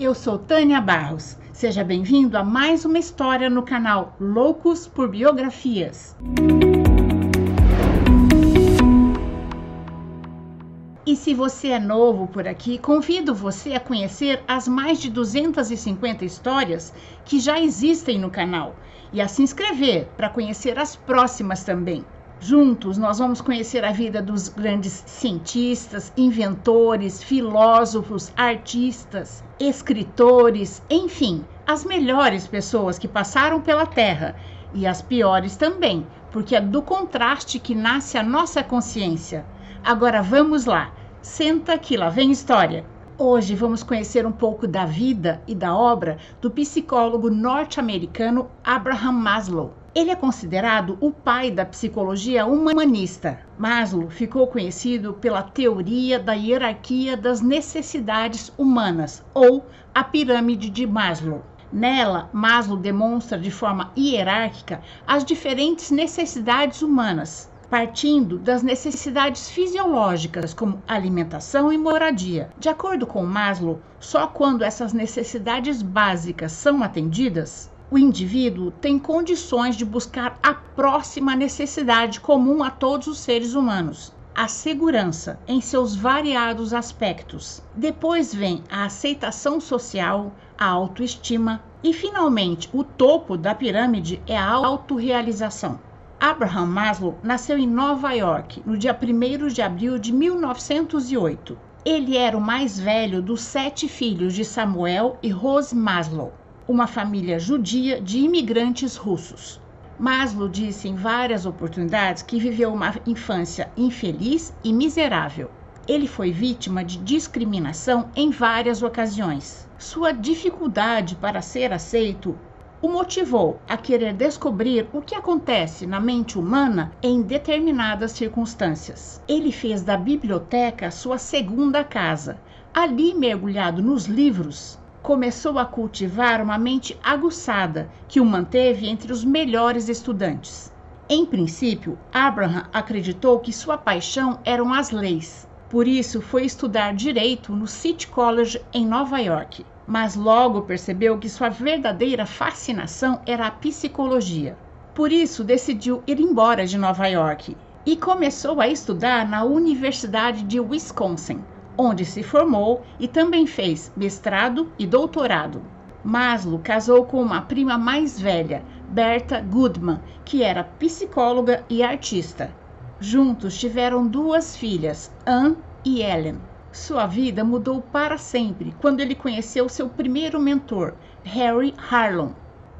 Eu sou Tânia Barros. Seja bem-vindo a mais uma história no canal Loucos por Biografias. E se você é novo por aqui, convido você a conhecer as mais de 250 histórias que já existem no canal e a se inscrever para conhecer as próximas também. Juntos, nós vamos conhecer a vida dos grandes cientistas, inventores, filósofos, artistas, escritores, enfim, as melhores pessoas que passaram pela Terra e as piores também, porque é do contraste que nasce a nossa consciência. Agora vamos lá, senta que lá vem história. Hoje vamos conhecer um pouco da vida e da obra do psicólogo norte-americano Abraham Maslow. Ele é considerado o pai da psicologia humanista. Maslow ficou conhecido pela teoria da hierarquia das necessidades humanas, ou a pirâmide de Maslow. Nela, Maslow demonstra de forma hierárquica as diferentes necessidades humanas, partindo das necessidades fisiológicas, como alimentação e moradia. De acordo com Maslow, só quando essas necessidades básicas são atendidas, o indivíduo tem condições de buscar a próxima necessidade comum a todos os seres humanos, a segurança em seus variados aspectos. Depois vem a aceitação social, a autoestima e, finalmente, o topo da pirâmide é a autorrealização. Abraham Maslow nasceu em Nova York no dia 1 de abril de 1908. Ele era o mais velho dos sete filhos de Samuel e Rose Maslow uma família judia de imigrantes russos. Maslow disse em várias oportunidades que viveu uma infância infeliz e miserável. Ele foi vítima de discriminação em várias ocasiões. Sua dificuldade para ser aceito o motivou a querer descobrir o que acontece na mente humana em determinadas circunstâncias. Ele fez da biblioteca sua segunda casa. Ali, mergulhado nos livros, começou a cultivar uma mente aguçada que o manteve entre os melhores estudantes. Em princípio, Abraham acreditou que sua paixão eram as leis. Por isso, foi estudar direito no City College em Nova York. Mas logo percebeu que sua verdadeira fascinação era a psicologia. Por isso, decidiu ir embora de Nova York e começou a estudar na Universidade de Wisconsin, onde se formou e também fez mestrado e doutorado. Maslow casou com uma prima mais velha, Berta Goodman, que era psicóloga e artista. Juntos tiveram duas filhas, Anne e Ellen. Sua vida mudou para sempre quando ele conheceu seu primeiro mentor, Harry Harlon,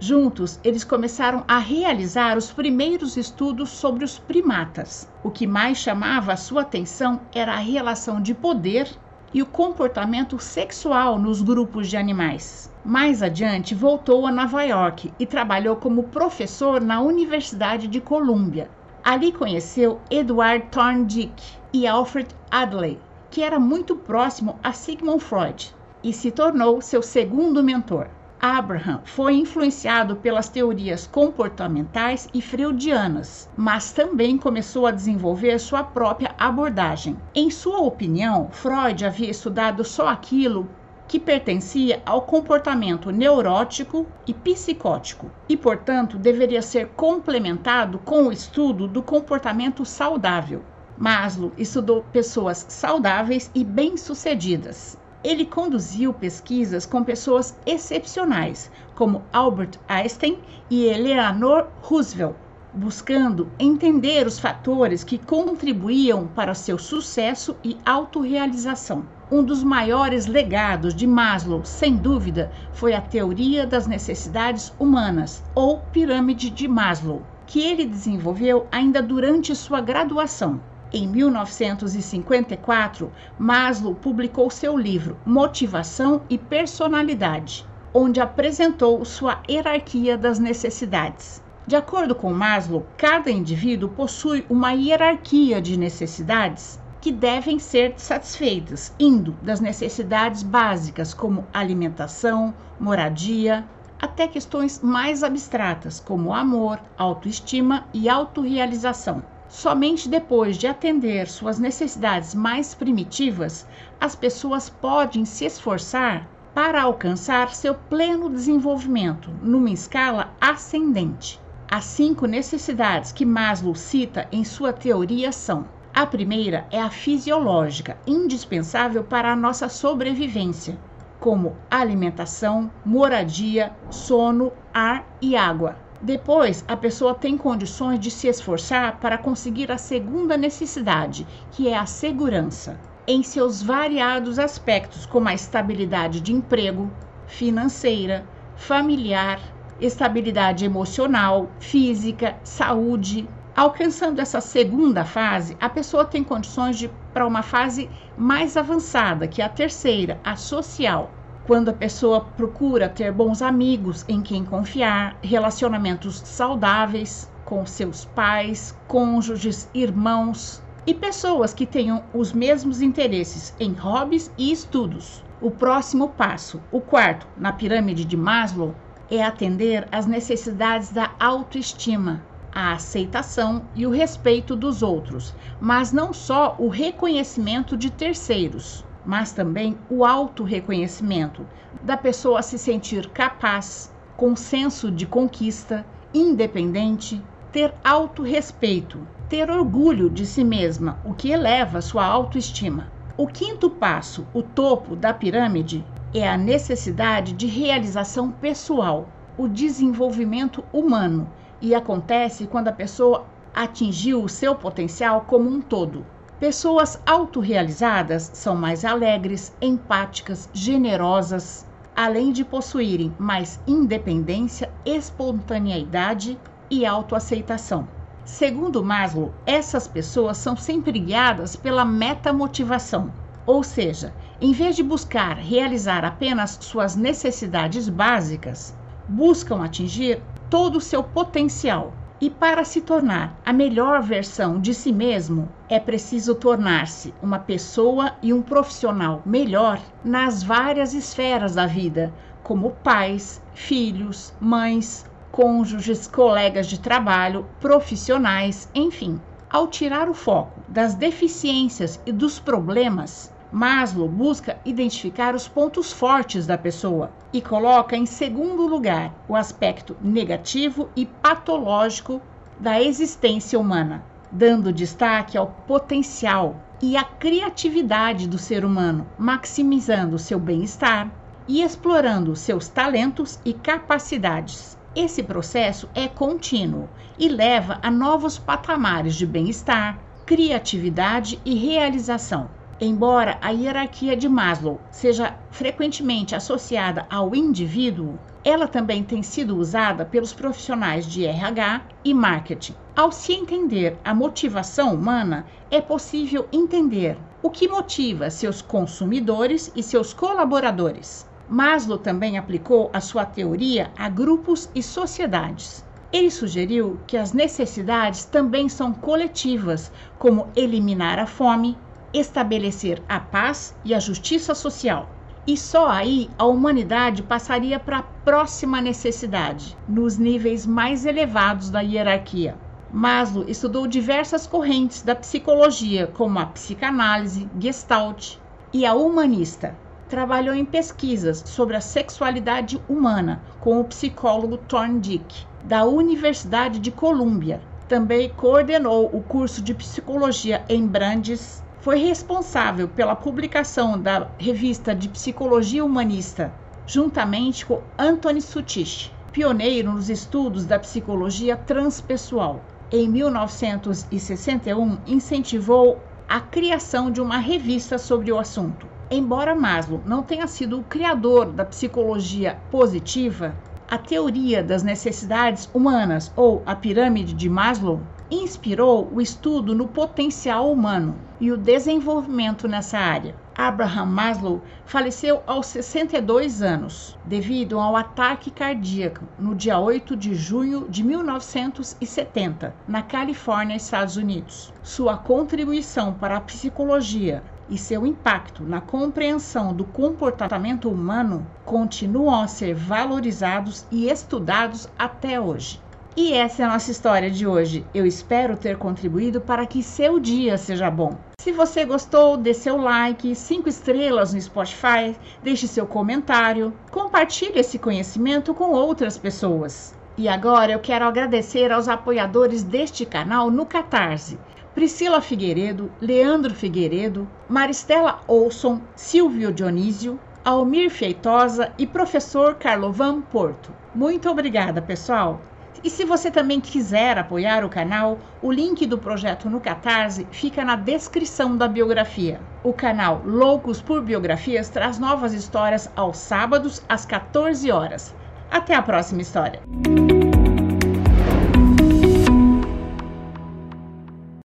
Juntos, eles começaram a realizar os primeiros estudos sobre os primatas. O que mais chamava a sua atenção era a relação de poder e o comportamento sexual nos grupos de animais. Mais adiante, voltou a Nova York e trabalhou como professor na Universidade de Colômbia. Ali conheceu Edward Thorndike e Alfred Adley, que era muito próximo a Sigmund Freud, e se tornou seu segundo mentor. Abraham foi influenciado pelas teorias comportamentais e freudianas, mas também começou a desenvolver sua própria abordagem. Em sua opinião, Freud havia estudado só aquilo que pertencia ao comportamento neurótico e psicótico e, portanto, deveria ser complementado com o estudo do comportamento saudável. Maslow estudou pessoas saudáveis e bem-sucedidas. Ele conduziu pesquisas com pessoas excepcionais, como Albert Einstein e Eleanor Roosevelt, buscando entender os fatores que contribuíam para seu sucesso e autorrealização. Um dos maiores legados de Maslow, sem dúvida, foi a teoria das necessidades humanas, ou pirâmide de Maslow, que ele desenvolveu ainda durante sua graduação. Em 1954, Maslow publicou seu livro Motivação e Personalidade, onde apresentou sua hierarquia das necessidades. De acordo com Maslow, cada indivíduo possui uma hierarquia de necessidades que devem ser satisfeitas, indo das necessidades básicas como alimentação, moradia, até questões mais abstratas como amor, autoestima e autorrealização. Somente depois de atender suas necessidades mais primitivas, as pessoas podem se esforçar para alcançar seu pleno desenvolvimento numa escala ascendente. As cinco necessidades que Maslow cita em sua teoria são: a primeira é a fisiológica, indispensável para a nossa sobrevivência, como alimentação, moradia, sono, ar e água. Depois, a pessoa tem condições de se esforçar para conseguir a segunda necessidade, que é a segurança, em seus variados aspectos, como a estabilidade de emprego, financeira, familiar, estabilidade emocional, física, saúde. Alcançando essa segunda fase, a pessoa tem condições de para uma fase mais avançada, que é a terceira, a social quando a pessoa procura ter bons amigos em quem confiar, relacionamentos saudáveis com seus pais, cônjuges, irmãos e pessoas que tenham os mesmos interesses em hobbies e estudos. O próximo passo, o quarto, na pirâmide de Maslow, é atender às necessidades da autoestima, a aceitação e o respeito dos outros, mas não só o reconhecimento de terceiros mas também o auto-reconhecimento da pessoa se sentir capaz, com senso de conquista, independente, ter autorrespeito, ter orgulho de si mesma, o que eleva sua autoestima. O quinto passo, o topo da pirâmide, é a necessidade de realização pessoal, o desenvolvimento humano, e acontece quando a pessoa atingiu o seu potencial como um todo. Pessoas autorrealizadas são mais alegres, empáticas, generosas, além de possuírem mais independência, espontaneidade e autoaceitação. Segundo Maslow, essas pessoas são sempre guiadas pela metamotivação, ou seja, em vez de buscar realizar apenas suas necessidades básicas, buscam atingir todo o seu potencial, e para se tornar a melhor versão de si mesmo, é preciso tornar-se uma pessoa e um profissional melhor nas várias esferas da vida, como pais, filhos, mães, cônjuges, colegas de trabalho, profissionais, enfim. Ao tirar o foco das deficiências e dos problemas, Maslow busca identificar os pontos fortes da pessoa e coloca em segundo lugar o aspecto negativo e patológico da existência humana, dando destaque ao potencial e à criatividade do ser humano, maximizando seu bem-estar e explorando seus talentos e capacidades. Esse processo é contínuo e leva a novos patamares de bem-estar, criatividade e realização. Embora a hierarquia de Maslow seja frequentemente associada ao indivíduo, ela também tem sido usada pelos profissionais de RH e marketing. Ao se entender a motivação humana, é possível entender o que motiva seus consumidores e seus colaboradores. Maslow também aplicou a sua teoria a grupos e sociedades. Ele sugeriu que as necessidades também são coletivas, como eliminar a fome, estabelecer a paz e a justiça social. E só aí a humanidade passaria para a próxima necessidade, nos níveis mais elevados da hierarquia. Maslow estudou diversas correntes da psicologia, como a psicanálise, Gestalt e a humanista. Trabalhou em pesquisas sobre a sexualidade humana com o psicólogo Thorndike, da Universidade de Colômbia. Também coordenou o curso de psicologia em Brandes, foi responsável pela publicação da revista de Psicologia Humanista, juntamente com Anthony Suttish, pioneiro nos estudos da psicologia transpessoal. Em 1961, incentivou a criação de uma revista sobre o assunto. Embora Maslow não tenha sido o criador da psicologia positiva, a teoria das necessidades humanas ou a pirâmide de Maslow inspirou o estudo no potencial humano e o desenvolvimento nessa área. Abraham Maslow faleceu aos 62 anos, devido ao ataque cardíaco no dia 8 de junho de 1970, na Califórnia, Estados Unidos. Sua contribuição para a psicologia e seu impacto na compreensão do comportamento humano continuam a ser valorizados e estudados até hoje. E essa é a nossa história de hoje. Eu espero ter contribuído para que seu dia seja bom. Se você gostou, dê seu like, cinco estrelas no Spotify, deixe seu comentário, compartilhe esse conhecimento com outras pessoas. E agora eu quero agradecer aos apoiadores deste canal no Catarse. Priscila Figueiredo, Leandro Figueiredo, Maristela Olson, Silvio Dionísio, Almir Feitosa e professor Carlovan Porto. Muito obrigada, pessoal! E se você também quiser apoiar o canal, o link do projeto no Catarse fica na descrição da biografia. O canal Loucos por Biografias traz novas histórias aos sábados às 14 horas. Até a próxima história!